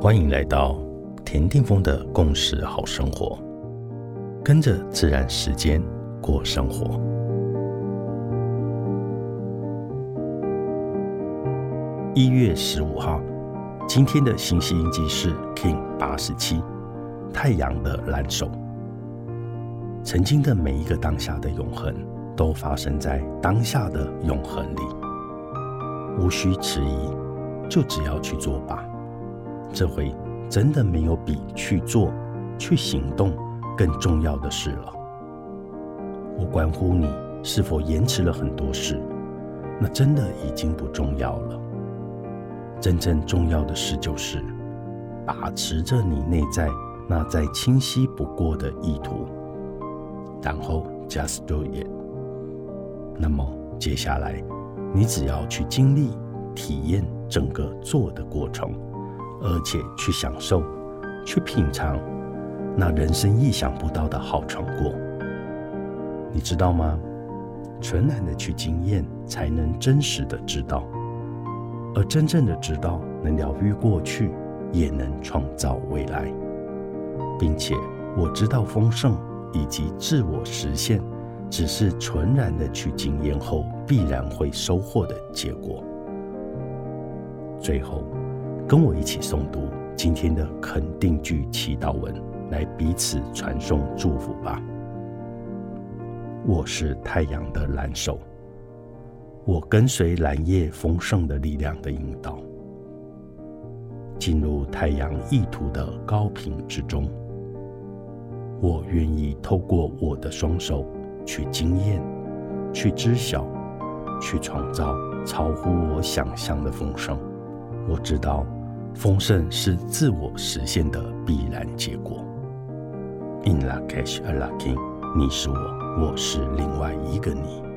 欢迎来到田定峰的共识好生活，跟着自然时间过生活。一月十五号，今天的星系印记是 King 八十七，太阳的蓝手。曾经的每一个当下的永恒，都发生在当下的永恒里，无需迟疑，就只要去做吧。这回真的没有比去做、去行动更重要的事了。无关乎你是否延迟了很多事，那真的已经不重要了。真正重要的事就是把持着你内在那再清晰不过的意图，然后 just do it。那么接下来，你只要去经历、体验整个做的过程。而且去享受，去品尝那人生意想不到的好成果，你知道吗？纯然的去经验，才能真实的知道，而真正的知道，能疗愈过去，也能创造未来，并且我知道丰盛以及自我实现，只是纯然的去经验后必然会收获的结果。最后。跟我一起诵读今天的肯定句祈祷文，来彼此传送祝福吧。我是太阳的蓝手，我跟随蓝叶丰盛的力量的引导，进入太阳意图的高频之中。我愿意透过我的双手去经验、去知晓、去创造超乎我想象的丰盛。我知道。丰盛是自我实现的必然结果。In la cash a la king，你是我，我是另外一个你。